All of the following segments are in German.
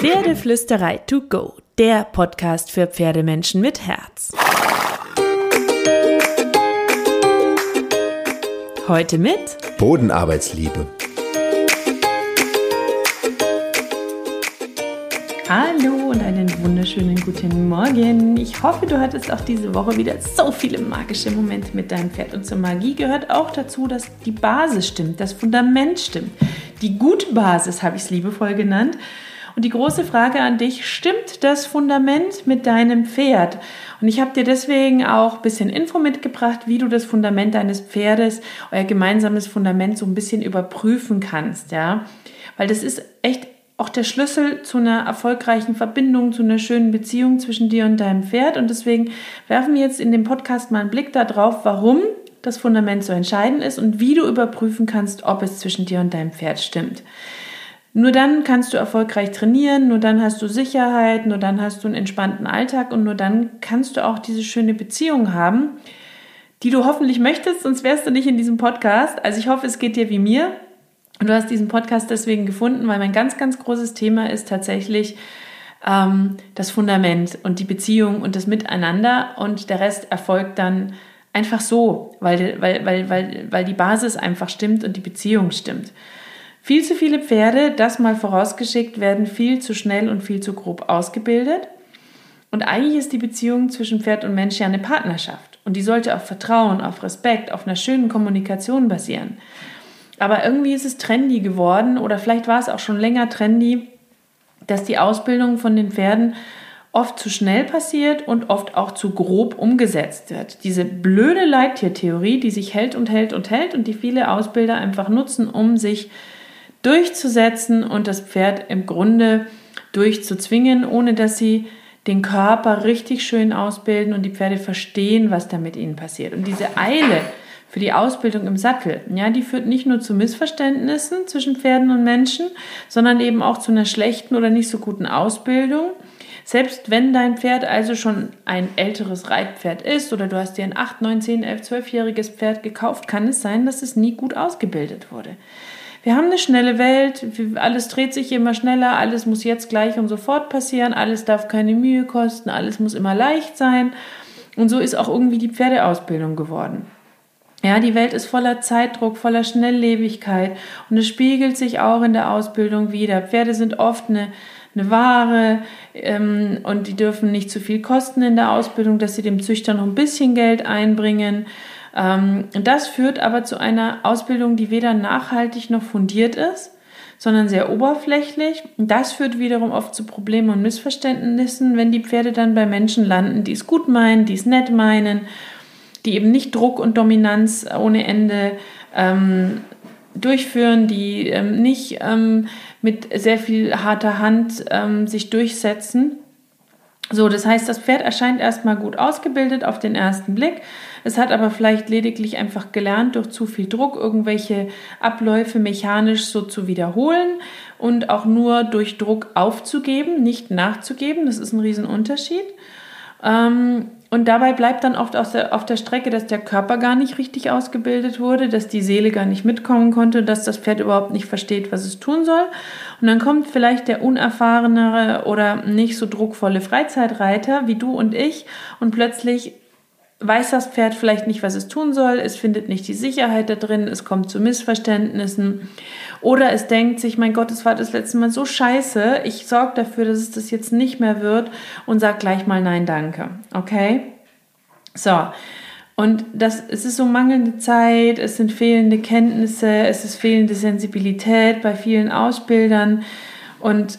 Pferdeflüsterei to go, der Podcast für Pferdemenschen mit Herz. Heute mit Bodenarbeitsliebe. Hallo und einen wunderschönen guten Morgen. Ich hoffe, du hattest auch diese Woche wieder so viele magische Momente mit deinem Pferd. Und zur Magie gehört auch dazu, dass die Basis stimmt, das Fundament stimmt. Die gute Basis habe ich es liebevoll genannt. Und die große Frage an dich, stimmt das Fundament mit deinem Pferd? Und ich habe dir deswegen auch ein bisschen Info mitgebracht, wie du das Fundament deines Pferdes, euer gemeinsames Fundament so ein bisschen überprüfen kannst, ja? Weil das ist echt auch der Schlüssel zu einer erfolgreichen Verbindung, zu einer schönen Beziehung zwischen dir und deinem Pferd. Und deswegen werfen wir jetzt in dem Podcast mal einen Blick darauf, warum das Fundament so entscheidend ist und wie du überprüfen kannst, ob es zwischen dir und deinem Pferd stimmt. Nur dann kannst du erfolgreich trainieren, nur dann hast du Sicherheit, nur dann hast du einen entspannten Alltag und nur dann kannst du auch diese schöne Beziehung haben, die du hoffentlich möchtest, sonst wärst du nicht in diesem Podcast. Also ich hoffe, es geht dir wie mir. Und du hast diesen Podcast deswegen gefunden, weil mein ganz, ganz großes Thema ist tatsächlich ähm, das Fundament und die Beziehung und das Miteinander und der Rest erfolgt dann einfach so, weil, weil, weil, weil, weil die Basis einfach stimmt und die Beziehung stimmt. Viel zu viele Pferde, das mal vorausgeschickt, werden viel zu schnell und viel zu grob ausgebildet. Und eigentlich ist die Beziehung zwischen Pferd und Mensch ja eine Partnerschaft. Und die sollte auf Vertrauen, auf Respekt, auf einer schönen Kommunikation basieren. Aber irgendwie ist es trendy geworden oder vielleicht war es auch schon länger trendy, dass die Ausbildung von den Pferden oft zu schnell passiert und oft auch zu grob umgesetzt wird. Diese blöde Leittiertheorie, die sich hält und hält und hält und die viele Ausbilder einfach nutzen, um sich durchzusetzen und das Pferd im Grunde durchzuzwingen, ohne dass sie den Körper richtig schön ausbilden und die Pferde verstehen, was da mit ihnen passiert. Und diese Eile, für die Ausbildung im Sattel. Ja, die führt nicht nur zu Missverständnissen zwischen Pferden und Menschen, sondern eben auch zu einer schlechten oder nicht so guten Ausbildung. Selbst wenn dein Pferd also schon ein älteres Reitpferd ist oder du hast dir ein 8, 9, 10, 11, 12-jähriges Pferd gekauft, kann es sein, dass es nie gut ausgebildet wurde. Wir haben eine schnelle Welt, alles dreht sich immer schneller, alles muss jetzt gleich und sofort passieren, alles darf keine Mühe kosten, alles muss immer leicht sein. Und so ist auch irgendwie die Pferdeausbildung geworden. Ja, die Welt ist voller Zeitdruck, voller Schnelllebigkeit und es spiegelt sich auch in der Ausbildung wieder. Pferde sind oft eine, eine Ware ähm, und die dürfen nicht zu viel kosten in der Ausbildung, dass sie dem Züchter noch ein bisschen Geld einbringen. Ähm, das führt aber zu einer Ausbildung, die weder nachhaltig noch fundiert ist, sondern sehr oberflächlich. Das führt wiederum oft zu Problemen und Missverständnissen, wenn die Pferde dann bei Menschen landen, die es gut meinen, die es nett meinen die eben nicht Druck und Dominanz ohne Ende ähm, durchführen, die ähm, nicht ähm, mit sehr viel harter Hand ähm, sich durchsetzen. So, das heißt, das Pferd erscheint erstmal gut ausgebildet auf den ersten Blick. Es hat aber vielleicht lediglich einfach gelernt, durch zu viel Druck irgendwelche Abläufe mechanisch so zu wiederholen und auch nur durch Druck aufzugeben, nicht nachzugeben. Das ist ein Riesenunterschied. Ähm, und dabei bleibt dann oft auf der, auf der Strecke, dass der Körper gar nicht richtig ausgebildet wurde, dass die Seele gar nicht mitkommen konnte, dass das Pferd überhaupt nicht versteht, was es tun soll. Und dann kommt vielleicht der unerfahrenere oder nicht so druckvolle Freizeitreiter wie du und ich und plötzlich weiß das Pferd vielleicht nicht, was es tun soll, es findet nicht die Sicherheit da drin, es kommt zu Missverständnissen. Oder es denkt sich, mein Gott, es war das letzte Mal so scheiße, ich sorge dafür, dass es das jetzt nicht mehr wird und sag gleich mal nein, danke. Okay? So. Und das, es ist so mangelnde Zeit, es sind fehlende Kenntnisse, es ist fehlende Sensibilität bei vielen Ausbildern. Und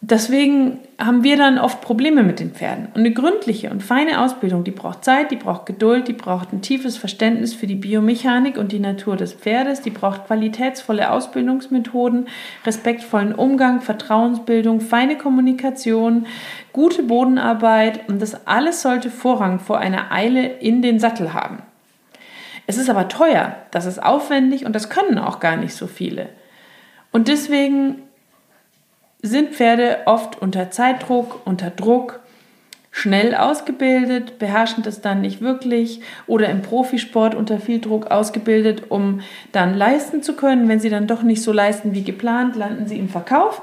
deswegen haben wir dann oft Probleme mit den Pferden. Und eine gründliche und feine Ausbildung, die braucht Zeit, die braucht Geduld, die braucht ein tiefes Verständnis für die Biomechanik und die Natur des Pferdes, die braucht qualitätsvolle Ausbildungsmethoden, respektvollen Umgang, Vertrauensbildung, feine Kommunikation, gute Bodenarbeit und das alles sollte Vorrang vor einer Eile in den Sattel haben. Es ist aber teuer, das ist aufwendig und das können auch gar nicht so viele. Und deswegen sind Pferde oft unter Zeitdruck, unter Druck, schnell ausgebildet, beherrschen das dann nicht wirklich oder im Profisport unter viel Druck ausgebildet, um dann leisten zu können. Wenn sie dann doch nicht so leisten wie geplant, landen sie im Verkauf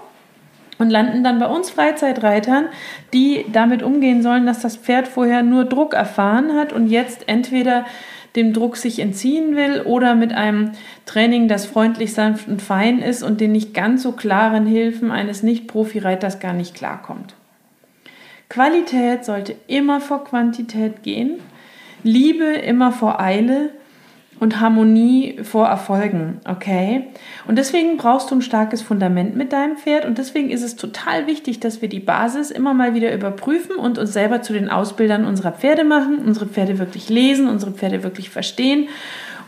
und landen dann bei uns Freizeitreitern, die damit umgehen sollen, dass das Pferd vorher nur Druck erfahren hat und jetzt entweder dem Druck sich entziehen will oder mit einem Training, das freundlich, sanft und fein ist und den nicht ganz so klaren Hilfen eines Nicht-Profi-Reiters gar nicht klarkommt. Qualität sollte immer vor Quantität gehen, Liebe immer vor Eile und Harmonie vor Erfolgen, okay? Und deswegen brauchst du ein starkes Fundament mit deinem Pferd und deswegen ist es total wichtig, dass wir die Basis immer mal wieder überprüfen und uns selber zu den Ausbildern unserer Pferde machen, unsere Pferde wirklich lesen, unsere Pferde wirklich verstehen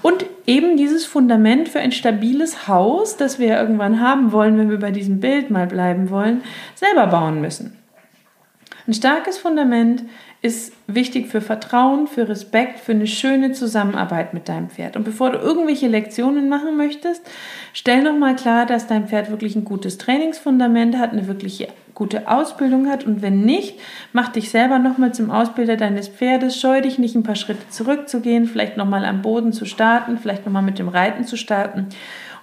und eben dieses Fundament für ein stabiles Haus, das wir irgendwann haben wollen, wenn wir bei diesem Bild mal bleiben wollen, selber bauen müssen. Ein starkes Fundament ist wichtig für Vertrauen, für Respekt, für eine schöne Zusammenarbeit mit deinem Pferd. Und bevor du irgendwelche Lektionen machen möchtest, stell nochmal klar, dass dein Pferd wirklich ein gutes Trainingsfundament hat, eine wirklich gute Ausbildung hat. Und wenn nicht, mach dich selber nochmal zum Ausbilder deines Pferdes. Scheu dich nicht, ein paar Schritte zurückzugehen, vielleicht nochmal am Boden zu starten, vielleicht nochmal mit dem Reiten zu starten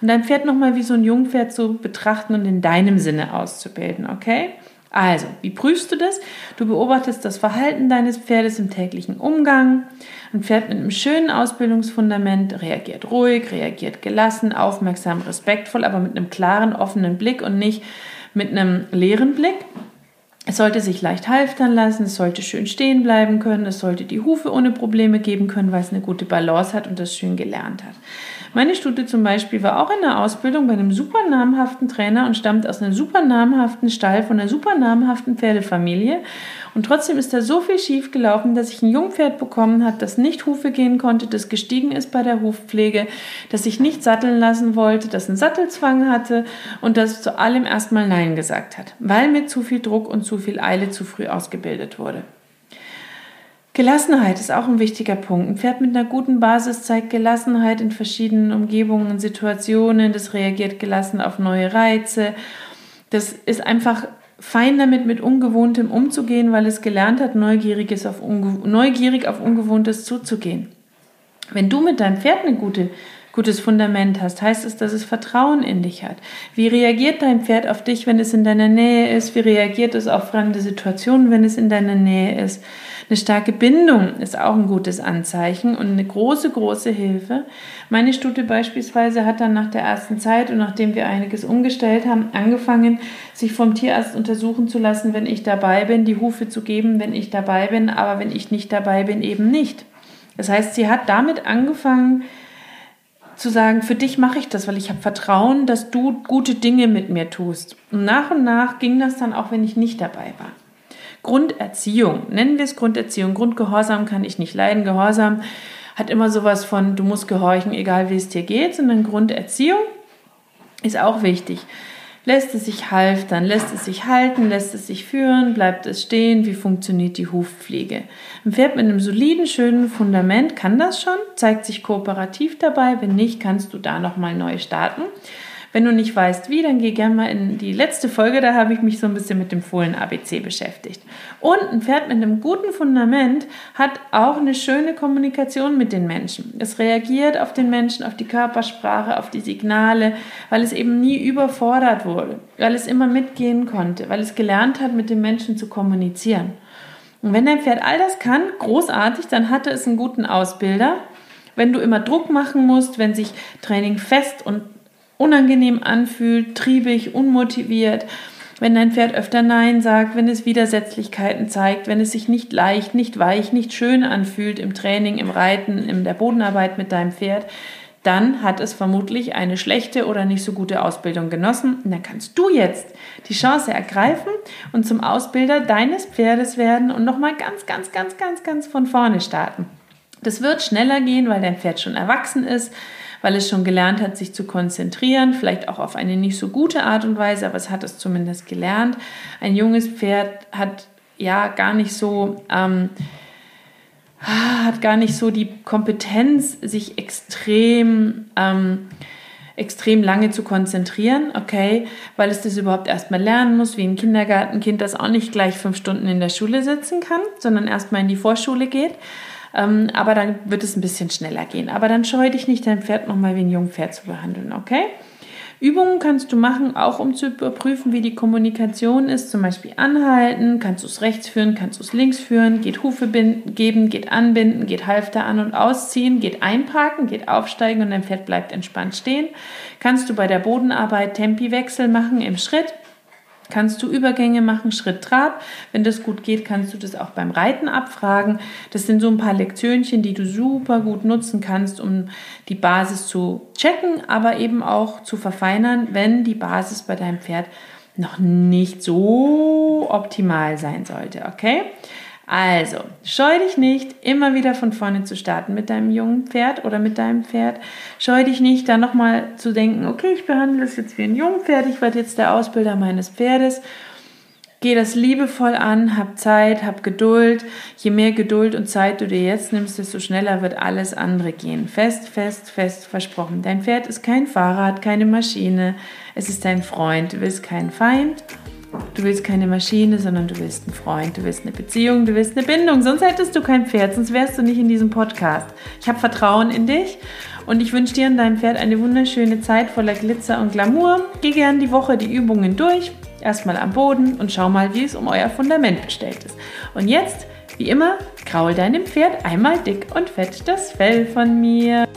und dein Pferd nochmal wie so ein Jungpferd zu betrachten und in deinem Sinne auszubilden, okay? Also, wie prüfst du das? Du beobachtest das Verhalten deines Pferdes im täglichen Umgang. Ein Pferd mit einem schönen Ausbildungsfundament reagiert ruhig, reagiert gelassen, aufmerksam, respektvoll, aber mit einem klaren, offenen Blick und nicht mit einem leeren Blick. Es sollte sich leicht halftern lassen, es sollte schön stehen bleiben können, es sollte die Hufe ohne Probleme geben können, weil es eine gute Balance hat und das schön gelernt hat. Meine Stute zum Beispiel war auch in der Ausbildung bei einem super namhaften Trainer und stammt aus einem super namhaften Stall von einer super namhaften Pferdefamilie. Und trotzdem ist da so viel schief gelaufen, dass ich ein Jungpferd bekommen hat, das nicht Hufe gehen konnte, das gestiegen ist bei der Hufpflege, das sich nicht satteln lassen wollte, das einen Sattelzwang hatte und das zu allem erstmal Nein gesagt hat, weil mir zu viel Druck und zu viel Eile zu früh ausgebildet wurde. Gelassenheit ist auch ein wichtiger Punkt. Ein Pferd mit einer guten Basis zeigt Gelassenheit in verschiedenen Umgebungen und Situationen. Das reagiert gelassen auf neue Reize. Das ist einfach fein damit, mit Ungewohntem umzugehen, weil es gelernt hat, Neugieriges auf neugierig auf Ungewohntes zuzugehen. Wenn du mit deinem Pferd eine gute gutes Fundament hast, heißt es, dass es Vertrauen in dich hat. Wie reagiert dein Pferd auf dich, wenn es in deiner Nähe ist? Wie reagiert es auf fremde Situationen, wenn es in deiner Nähe ist? Eine starke Bindung ist auch ein gutes Anzeichen und eine große, große Hilfe. Meine Stute beispielsweise hat dann nach der ersten Zeit und nachdem wir einiges umgestellt haben, angefangen, sich vom Tierarzt untersuchen zu lassen, wenn ich dabei bin, die Hufe zu geben, wenn ich dabei bin, aber wenn ich nicht dabei bin, eben nicht. Das heißt, sie hat damit angefangen, zu sagen, für dich mache ich das, weil ich habe Vertrauen, dass du gute Dinge mit mir tust. Und nach und nach ging das dann auch, wenn ich nicht dabei war. Grunderziehung, nennen wir es Grunderziehung. Grundgehorsam kann ich nicht leiden. Gehorsam hat immer sowas von, du musst gehorchen, egal wie es dir geht, sondern Grunderziehung ist auch wichtig. Lässt es sich halftern, lässt es sich halten, lässt es sich führen, bleibt es stehen, wie funktioniert die Hufpflege? Ein Pferd mit einem soliden, schönen Fundament kann das schon, zeigt sich kooperativ dabei, wenn nicht, kannst du da nochmal neu starten. Wenn du nicht weißt, wie, dann geh gerne mal in die letzte Folge, da habe ich mich so ein bisschen mit dem Fohlen ABC beschäftigt. Und ein Pferd mit einem guten Fundament hat auch eine schöne Kommunikation mit den Menschen. Es reagiert auf den Menschen, auf die Körpersprache, auf die Signale, weil es eben nie überfordert wurde, weil es immer mitgehen konnte, weil es gelernt hat, mit den Menschen zu kommunizieren. Und wenn dein Pferd all das kann, großartig, dann hatte es einen guten Ausbilder. Wenn du immer Druck machen musst, wenn sich Training fest und unangenehm anfühlt, triebig, unmotiviert, wenn dein Pferd öfter Nein sagt, wenn es Widersetzlichkeiten zeigt, wenn es sich nicht leicht, nicht weich, nicht schön anfühlt im Training, im Reiten, in der Bodenarbeit mit deinem Pferd, dann hat es vermutlich eine schlechte oder nicht so gute Ausbildung genossen. Und dann kannst du jetzt die Chance ergreifen und zum Ausbilder deines Pferdes werden und nochmal ganz, ganz, ganz, ganz, ganz von vorne starten. Das wird schneller gehen, weil dein Pferd schon erwachsen ist, weil es schon gelernt hat, sich zu konzentrieren, vielleicht auch auf eine nicht so gute Art und Weise, aber es hat es zumindest gelernt. Ein junges Pferd hat ja gar nicht so ähm, hat gar nicht so die Kompetenz, sich extrem ähm, extrem lange zu konzentrieren, okay, weil es das überhaupt erstmal lernen muss, wie ein Kindergartenkind, das auch nicht gleich fünf Stunden in der Schule sitzen kann, sondern erstmal in die Vorschule geht. Ähm, aber dann wird es ein bisschen schneller gehen. Aber dann scheu dich nicht, dein Pferd nochmal wie ein Jungpferd zu behandeln, okay? Übungen kannst du machen, auch um zu überprüfen, wie die Kommunikation ist. Zum Beispiel anhalten, kannst du es rechts führen, kannst du es links führen, geht Hufe geben, geht anbinden, geht Halfter an und ausziehen, geht einparken, geht aufsteigen und dein Pferd bleibt entspannt stehen. Kannst du bei der Bodenarbeit Tempiwechsel machen im Schritt kannst du Übergänge machen, Schritt, Trab. Wenn das gut geht, kannst du das auch beim Reiten abfragen. Das sind so ein paar Lektionchen, die du super gut nutzen kannst, um die Basis zu checken, aber eben auch zu verfeinern, wenn die Basis bei deinem Pferd noch nicht so optimal sein sollte. Okay? Also, scheu dich nicht, immer wieder von vorne zu starten mit deinem jungen Pferd oder mit deinem Pferd. Scheu dich nicht, da nochmal zu denken, okay, ich behandle es jetzt wie ein Jungpferd, ich werde jetzt der Ausbilder meines Pferdes. Geh das liebevoll an, hab Zeit, hab Geduld. Je mehr Geduld und Zeit du dir jetzt nimmst, desto schneller wird alles andere gehen. Fest, fest, fest versprochen. Dein Pferd ist kein Fahrrad, keine Maschine. Es ist dein Freund. Du willst keinen Feind Du willst keine Maschine, sondern du willst einen Freund, du willst eine Beziehung, du willst eine Bindung. Sonst hättest du kein Pferd, sonst wärst du nicht in diesem Podcast. Ich habe Vertrauen in dich und ich wünsche dir und deinem Pferd eine wunderschöne Zeit voller Glitzer und Glamour. Geh gern die Woche die Übungen durch, erstmal am Boden und schau mal, wie es um euer Fundament bestellt ist. Und jetzt, wie immer, kraul deinem Pferd einmal dick und fett das Fell von mir.